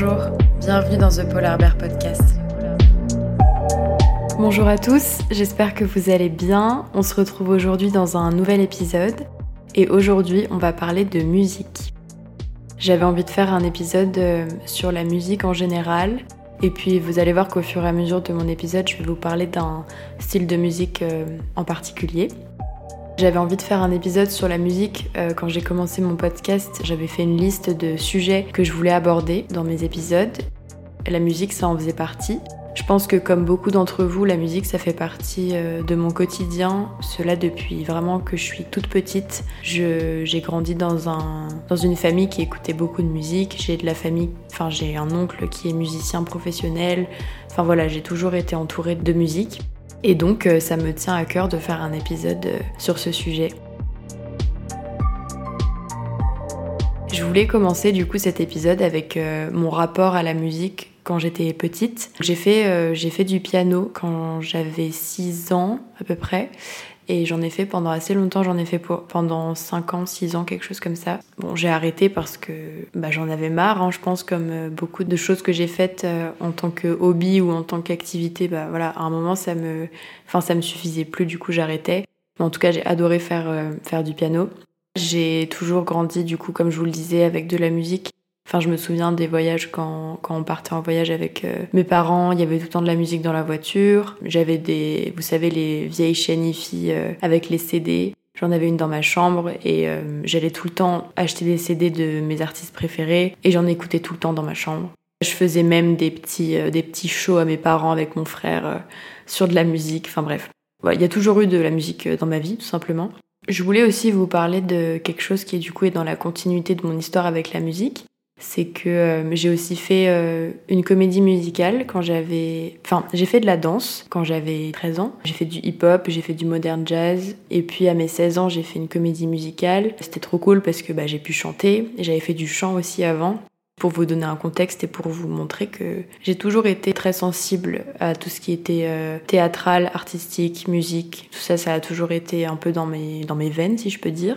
Bonjour, bienvenue dans The Polar Bear Podcast. Bonjour à tous, j'espère que vous allez bien. On se retrouve aujourd'hui dans un nouvel épisode et aujourd'hui on va parler de musique. J'avais envie de faire un épisode euh, sur la musique en général et puis vous allez voir qu'au fur et à mesure de mon épisode je vais vous parler d'un style de musique euh, en particulier. J'avais envie de faire un épisode sur la musique. Euh, quand j'ai commencé mon podcast, j'avais fait une liste de sujets que je voulais aborder dans mes épisodes. La musique, ça en faisait partie. Je pense que comme beaucoup d'entre vous, la musique, ça fait partie euh, de mon quotidien. Cela depuis vraiment que je suis toute petite. J'ai grandi dans, un, dans une famille qui écoutait beaucoup de musique. J'ai de la famille, enfin j'ai un oncle qui est musicien professionnel. Enfin voilà, j'ai toujours été entourée de musique. Et donc euh, ça me tient à cœur de faire un épisode euh, sur ce sujet. Je voulais commencer du coup cet épisode avec euh, mon rapport à la musique quand j'étais petite. J'ai fait, j'ai fait du piano quand j'avais 6 ans à peu près. Et j'en ai fait pendant assez longtemps, j'en ai fait pendant 5 ans, 6 ans, quelque chose comme ça. Bon, j'ai arrêté parce que bah, j'en avais marre, hein, je pense, comme euh, beaucoup de choses que j'ai faites euh, en tant que hobby ou en tant qu'activité. Bah, voilà, à un moment, ça me, enfin, ça me suffisait plus, du coup, j'arrêtais. Mais en tout cas, j'ai adoré faire, euh, faire du piano. J'ai toujours grandi, du coup, comme je vous le disais, avec de la musique. Enfin, je me souviens des voyages quand, quand on partait en voyage avec euh, mes parents. Il y avait tout le temps de la musique dans la voiture. J'avais des, vous savez, les vieilles chaînes euh, avec les CD. J'en avais une dans ma chambre et euh, j'allais tout le temps acheter des CD de mes artistes préférés et j'en écoutais tout le temps dans ma chambre. Je faisais même des petits, des petits shows à mes parents avec mon frère sur de la musique. Enfin bref, il y a toujours eu de la musique dans ma vie, tout simplement. Je voulais aussi vous parler de quelque chose qui du coup est dans la continuité de mon histoire avec la musique c'est que euh, j'ai aussi fait euh, une comédie musicale quand j'avais... Enfin, j'ai fait de la danse quand j'avais 13 ans. J'ai fait du hip-hop, j'ai fait du modern jazz. Et puis à mes 16 ans, j'ai fait une comédie musicale. C'était trop cool parce que bah, j'ai pu chanter. J'avais fait du chant aussi avant. Pour vous donner un contexte et pour vous montrer que j'ai toujours été très sensible à tout ce qui était euh, théâtral, artistique, musique. Tout ça, ça a toujours été un peu dans mes, dans mes veines, si je peux dire.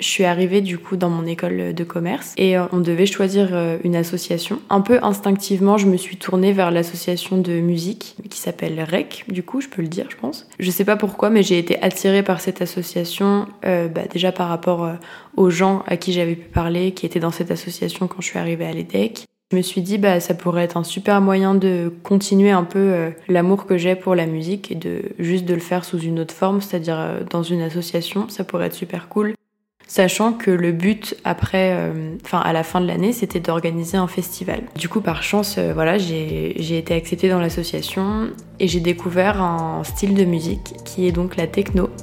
Je suis arrivée du coup dans mon école de commerce et euh, on devait choisir euh, une association. Un peu instinctivement, je me suis tournée vers l'association de musique qui s'appelle REC, du coup, je peux le dire, je pense. Je sais pas pourquoi, mais j'ai été attirée par cette association, euh, bah, déjà par rapport aux gens à qui j'avais pu parler, qui étaient dans cette association quand je suis arrivée à l'EDEC. Je me suis dit, bah, ça pourrait être un super moyen de continuer un peu l'amour que j'ai pour la musique et de juste de le faire sous une autre forme, c'est-à-dire dans une association, ça pourrait être super cool sachant que le but après, euh, enfin à la fin de l'année, c'était d'organiser un festival. Du coup, par chance, euh, voilà, j'ai été acceptée dans l'association et j'ai découvert un style de musique qui est donc la techno.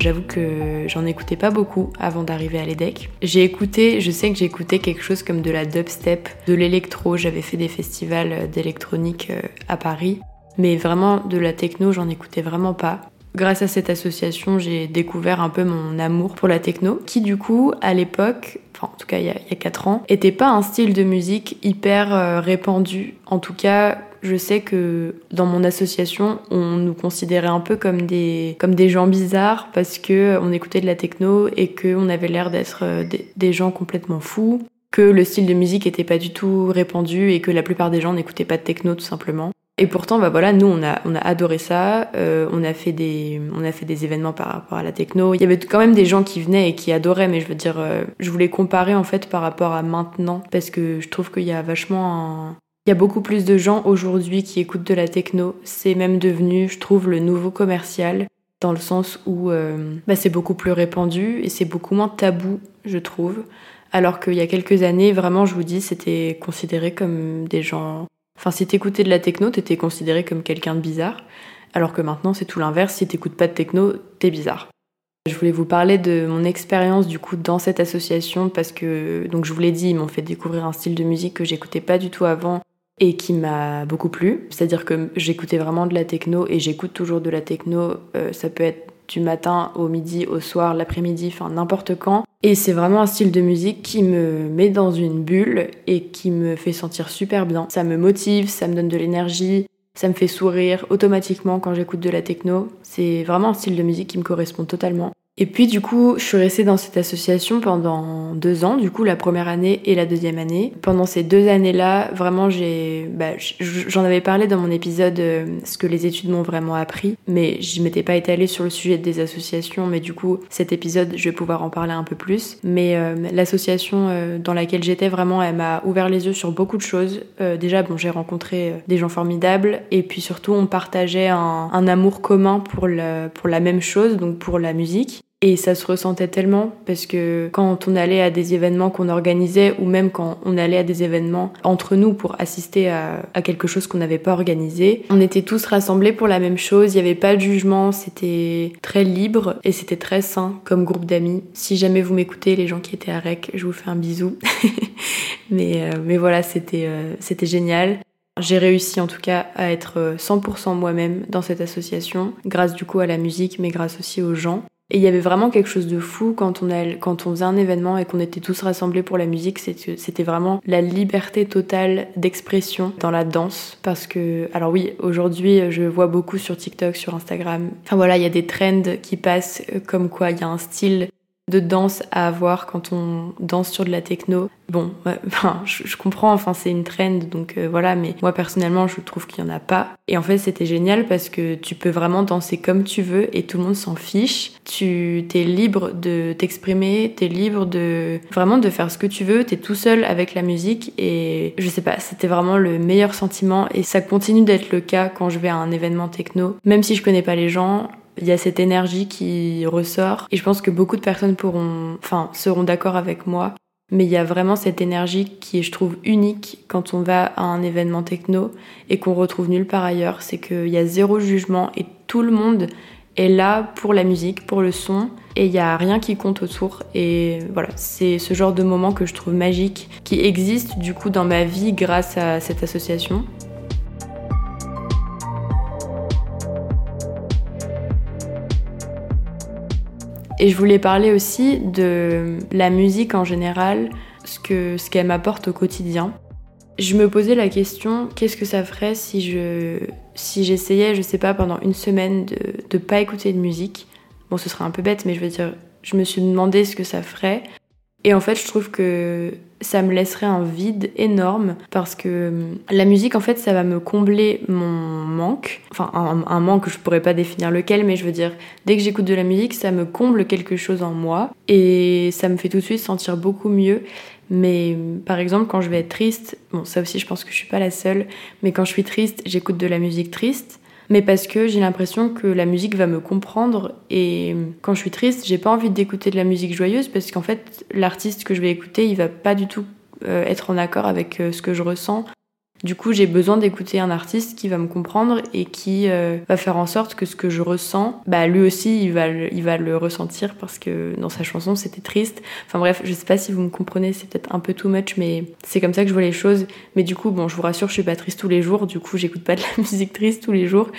J'avoue que j'en écoutais pas beaucoup avant d'arriver à l'EDEC. J'ai écouté, je sais que j'ai écouté quelque chose comme de la dubstep, de l'électro. J'avais fait des festivals d'électronique euh, à Paris. Mais vraiment, de la techno, j'en écoutais vraiment pas. Grâce à cette association, j'ai découvert un peu mon amour pour la techno, qui du coup, à l'époque, enfin en tout cas il y, a, 4 ans, était pas un style de musique hyper euh, répandu. En tout cas, je sais que dans mon association, on nous considérait un peu comme des, comme des gens bizarres parce que on écoutait de la techno et qu'on avait l'air d'être euh, des, gens complètement fous, que le style de musique était pas du tout répandu et que la plupart des gens n'écoutaient pas de techno tout simplement. Et pourtant, bah voilà, nous on a on a adoré ça. Euh, on a fait des on a fait des événements par rapport à la techno. Il y avait quand même des gens qui venaient et qui adoraient, mais je veux dire, euh, je voulais comparer en fait par rapport à maintenant parce que je trouve qu'il y a vachement il y a beaucoup plus de gens aujourd'hui qui écoutent de la techno. C'est même devenu, je trouve, le nouveau commercial dans le sens où euh, bah, c'est beaucoup plus répandu et c'est beaucoup moins tabou, je trouve. Alors qu'il y a quelques années, vraiment, je vous dis, c'était considéré comme des gens Enfin, si t'écoutais de la techno, t'étais considéré comme quelqu'un de bizarre. Alors que maintenant, c'est tout l'inverse. Si t'écoutes pas de techno, t'es bizarre. Je voulais vous parler de mon expérience du coup dans cette association parce que, donc je vous l'ai dit, ils m'ont fait découvrir un style de musique que j'écoutais pas du tout avant et qui m'a beaucoup plu. C'est-à-dire que j'écoutais vraiment de la techno et j'écoute toujours de la techno. Euh, ça peut être du matin au midi, au soir, l'après-midi, enfin n'importe quand. Et c'est vraiment un style de musique qui me met dans une bulle et qui me fait sentir super bien. Ça me motive, ça me donne de l'énergie, ça me fait sourire automatiquement quand j'écoute de la techno. C'est vraiment un style de musique qui me correspond totalement. Et puis du coup, je suis restée dans cette association pendant deux ans, du coup la première année et la deuxième année. Pendant ces deux années-là, vraiment j'ai, bah, j'en avais parlé dans mon épisode euh, ce que les études m'ont vraiment appris, mais je m'étais pas étalée sur le sujet des associations, mais du coup cet épisode je vais pouvoir en parler un peu plus. Mais euh, l'association euh, dans laquelle j'étais vraiment, elle m'a ouvert les yeux sur beaucoup de choses. déjà bon, j'ai rencontré des gens formidables et puis surtout on partageait un, un amour commun pour le, pour la même chose, donc pour la musique. Et ça se ressentait tellement parce que quand on allait à des événements qu'on organisait ou même quand on allait à des événements entre nous pour assister à, quelque chose qu'on n'avait pas organisé, on était tous rassemblés pour la même chose, il n'y avait pas de jugement, c'était très libre et c'était très sain comme groupe d'amis. Si jamais vous m'écoutez, les gens qui étaient à REC, je vous fais un bisou. mais, euh, mais voilà, c'était euh, c'était génial. J'ai réussi en tout cas à être 100% moi-même dans cette association, grâce du coup à la musique, mais grâce aussi aux gens. Et il y avait vraiment quelque chose de fou quand on, a, quand on faisait un événement et qu'on était tous rassemblés pour la musique. C'était vraiment la liberté totale d'expression dans la danse. Parce que, alors oui, aujourd'hui, je vois beaucoup sur TikTok, sur Instagram. Enfin voilà, il y a des trends qui passent euh, comme quoi il y a un style de danse à avoir quand on danse sur de la techno. Bon, je, comprends, enfin c'est une trend, donc euh, voilà, mais moi personnellement je trouve qu'il y en a pas. Et en fait c'était génial parce que tu peux vraiment danser comme tu veux et tout le monde s'en fiche. Tu t'es libre de t'exprimer, t'es libre de vraiment de faire ce que tu veux, t'es tout seul avec la musique et je sais pas, c'était vraiment le meilleur sentiment et ça continue d'être le cas quand je vais à un événement techno. Même si je connais pas les gens, il y a cette énergie qui ressort et je pense que beaucoup de personnes pourront, enfin, seront d'accord avec moi. Mais il y a vraiment cette énergie qui je trouve, unique quand on va à un événement techno et qu'on retrouve nulle part ailleurs. C'est qu'il y a zéro jugement et tout le monde est là pour la musique, pour le son, et il n'y a rien qui compte autour. Et voilà, c'est ce genre de moment que je trouve magique, qui existe du coup dans ma vie grâce à cette association. Et je voulais parler aussi de la musique en général, ce que ce qu'elle m'apporte au quotidien. Je me posais la question qu'est-ce que ça ferait si je si j'essayais, je sais pas, pendant une semaine de ne pas écouter de musique? Bon, ce serait un peu bête, mais je veux dire, je me suis demandé ce que ça ferait. Et en fait, je trouve que ça me laisserait un vide énorme parce que hum, la musique, en fait, ça va me combler mon manque. Enfin, un, manque, je pourrais pas définir lequel, mais je veux dire, dès que j'écoute de la musique, ça me comble quelque chose en moi et ça me fait tout de suite sentir beaucoup mieux. Mais par exemple, quand je vais être triste, bon, ça aussi, je pense que je suis pas la seule, mais quand je suis triste, j'écoute de la musique triste mais parce que j'ai l'impression que la musique va me comprendre et quand je suis triste, j'ai pas envie d'écouter de la musique joyeuse parce qu'en fait, l'artiste que je vais écouter, il va pas du tout euh, être en accord avec euh, ce que je ressens. Du coup, j'ai besoin d'écouter un artiste qui va me comprendre et qui euh, va faire en sorte que ce que je ressens, bah lui aussi, il va, le, il va le ressentir parce que dans sa chanson, c'était triste. Enfin bref, je sais pas si vous me comprenez, c'est peut-être un peu too much, mais c'est comme ça que je vois les choses. Mais du coup, bon, je vous rassure, je suis pas triste tous les jours. Du coup, j'écoute pas de la musique triste tous les jours.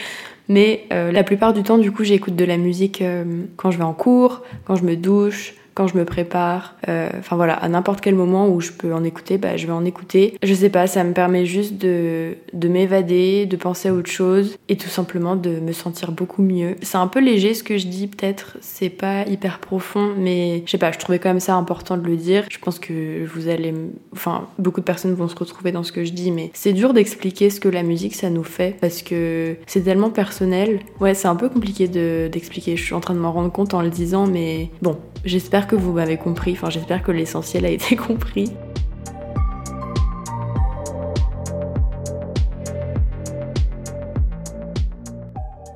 Mais euh, la plupart du temps, du coup, j'écoute de la musique euh, quand je vais en cours, quand je me douche, quand je me prépare. Euh, enfin voilà, à n'importe quel moment où je peux en écouter, bah, je vais en écouter. Je sais pas, ça me permet juste de, de m'évader, de penser à autre chose et tout simplement de me sentir beaucoup mieux. C'est un peu léger ce que je dis, peut-être, c'est pas hyper profond, mais je sais pas, je trouvais quand même ça important de le dire. Je pense que vous allez. Enfin, beaucoup de personnes vont se retrouver dans ce que je dis, mais c'est dur d'expliquer ce que la musique ça nous fait parce que c'est tellement personnel. Ouais, c'est un peu compliqué d'expliquer. je suis en train de m'en rendre compte en le disant, mais bon, j'espère que vous m'avez compris, enfin j'espère que l'essentiel a été compris.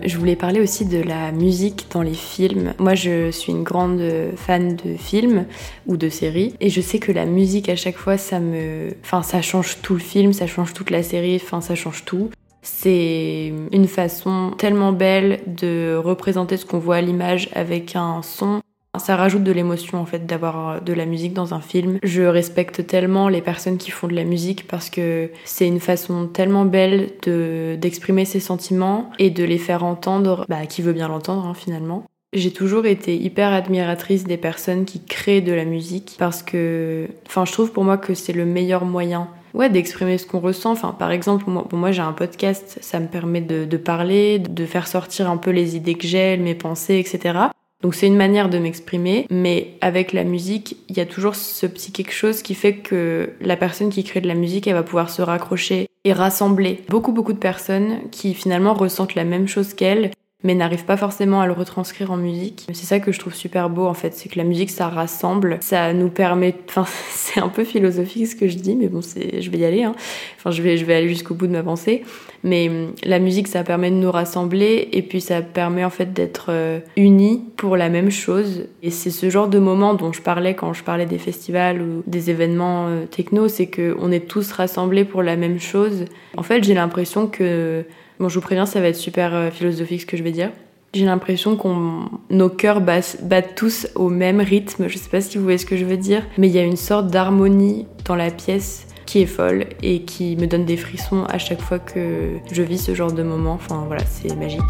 Je voulais parler aussi de la musique dans les films. Moi, je suis une grande fan de films ou de séries, et je sais que la musique à chaque fois, ça me, enfin, ça change tout le film, ça change toute la série, enfin, ça change tout. C'est une façon tellement belle de représenter ce qu'on voit à l'image avec un son ça rajoute de l'émotion en fait d'avoir euh, de la musique dans un film. Je respecte tellement les personnes qui font de la musique parce que c'est une façon tellement belle de d'exprimer ses sentiments et de les faire entendre, bah, qui veut bien l'entendre hein, finalement. J'ai toujours été hyper admiratrice des personnes qui créent de la musique parce que, enfin, je trouve pour moi que c'est le meilleur moyen ouais, d'exprimer ce qu'on ressent. Enfin, par exemple, moi, moi j'ai un podcast, ça me permet de, de, parler, de faire sortir un peu les idées que j'ai, mes pensées, etc. Donc c'est une manière de m'exprimer, mais avec la musique, il y a toujours ce petit quelque chose qui fait que la personne qui crée de la musique, elle va pouvoir se raccrocher et rassembler beaucoup beaucoup de personnes qui finalement ressentent la même chose qu'elle mais n'arrive pas forcément à le retranscrire en musique. C'est ça que je trouve super beau en fait, c'est que la musique ça rassemble, ça nous permet, enfin c'est un peu philosophique ce que je dis, mais bon je vais y aller, hein. enfin je vais, je vais aller jusqu'au bout de ma pensée, mais hum, la musique ça permet de nous rassembler et puis ça permet en fait d'être euh, unis pour la même chose. Et c'est ce genre de moment dont je parlais quand je parlais des festivals ou des événements euh, techno, c'est que on est tous rassemblés pour la même chose. En fait j'ai l'impression que Bon, je vous préviens, ça va être super euh, philosophique ce que je vais dire. J'ai l'impression qu'on nos cœurs battent tous au même rythme. Je sais pas si vous voyez ce que je veux dire, mais il y a une sorte d'harmonie dans la pièce qui est folle et qui me donne des frissons à chaque fois que je vis ce genre de moment. Enfin voilà, c'est magique.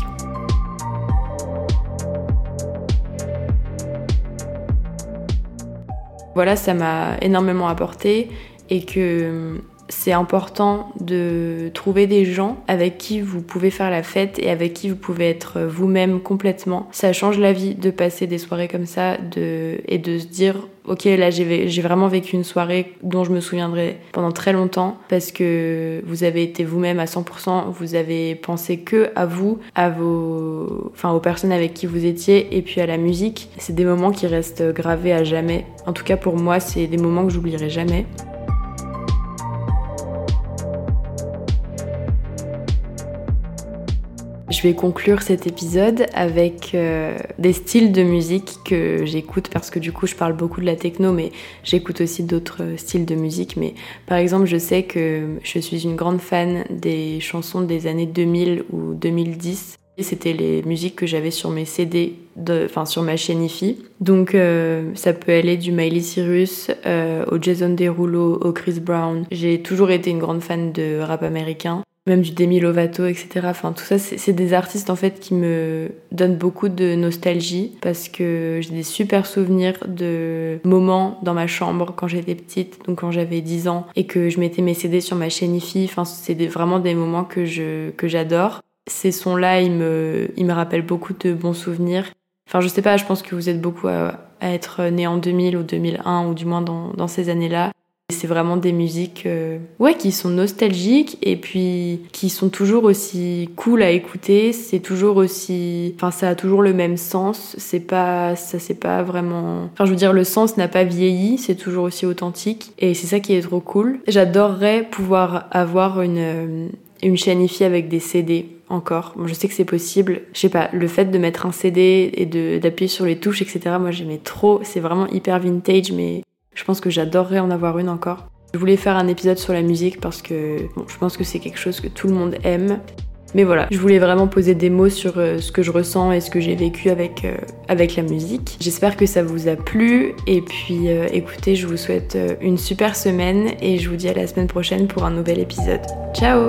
Voilà, ça m'a énormément apporté et que c'est important de trouver des gens avec qui vous pouvez faire la fête et avec qui vous pouvez être vous-même complètement. Ça change la vie de passer des soirées comme ça et de se dire ok là j'ai vraiment vécu une soirée dont je me souviendrai pendant très longtemps parce que vous avez été vous-même à 100%, vous avez pensé que à vous, à vos, enfin aux personnes avec qui vous étiez et puis à la musique. C'est des moments qui restent gravés à jamais. En tout cas pour moi c'est des moments que j'oublierai jamais. Je vais conclure cet épisode avec euh, des styles de musique que j'écoute parce que du coup je parle beaucoup de la techno mais j'écoute aussi d'autres styles de musique. Mais par exemple je sais que je suis une grande fan des chansons des années 2000 ou 2010. C'était les musiques que j'avais sur mes CD, enfin sur ma chaîne IFI. Donc euh, ça peut aller du Miley Cyrus euh, au Jason Derulo, au Chris Brown. J'ai toujours été une grande fan de rap américain même du Demi Lovato, etc. Enfin, tout ça, c'est des artistes en fait qui me donnent beaucoup de nostalgie parce que j'ai des super souvenirs de moments dans ma chambre quand j'étais petite, donc quand j'avais 10 ans, et que je mettais mes CD sur ma chaîne IFI. Enfin, c'est vraiment des moments que je que j'adore. Ces sons-là, ils me, ils me rappellent beaucoup de bons souvenirs. Enfin, je sais pas, je pense que vous êtes beaucoup à, être né en 2000 ou 2001 ou du moins dans, dans ces années-là. C'est vraiment des musiques euh, ouais, qui sont nostalgiques et puis qui sont toujours aussi cool à écouter. C'est toujours aussi. Enfin, ça a toujours le même sens. C'est pas. Ça, c'est pas vraiment. Enfin, je veux dire, le sens n'a pas vieilli. C'est toujours aussi authentique. Et c'est ça qui est trop cool. J'adorerais pouvoir avoir une, euh, une chaîne IFI avec des CD encore. je sais que c'est possible. Je sais pas, le fait de mettre un CD et d'appuyer sur les touches, etc. Moi, j'aimais trop. C'est vraiment hyper vintage, mais je pense que j'adorerais en avoir une encore. Je voulais faire un épisode sur la musique parce que je pense que c'est quelque chose que tout le monde aime. Mais voilà, je voulais vraiment poser des mots sur euh, ce que je ressens et ce que j'ai vécu avec, euh, avec la musique. J'espère que ça vous a plu et puis euh, écoutez, je vous souhaite une super semaine et je vous dis à la semaine prochaine pour un nouvel épisode. Ciao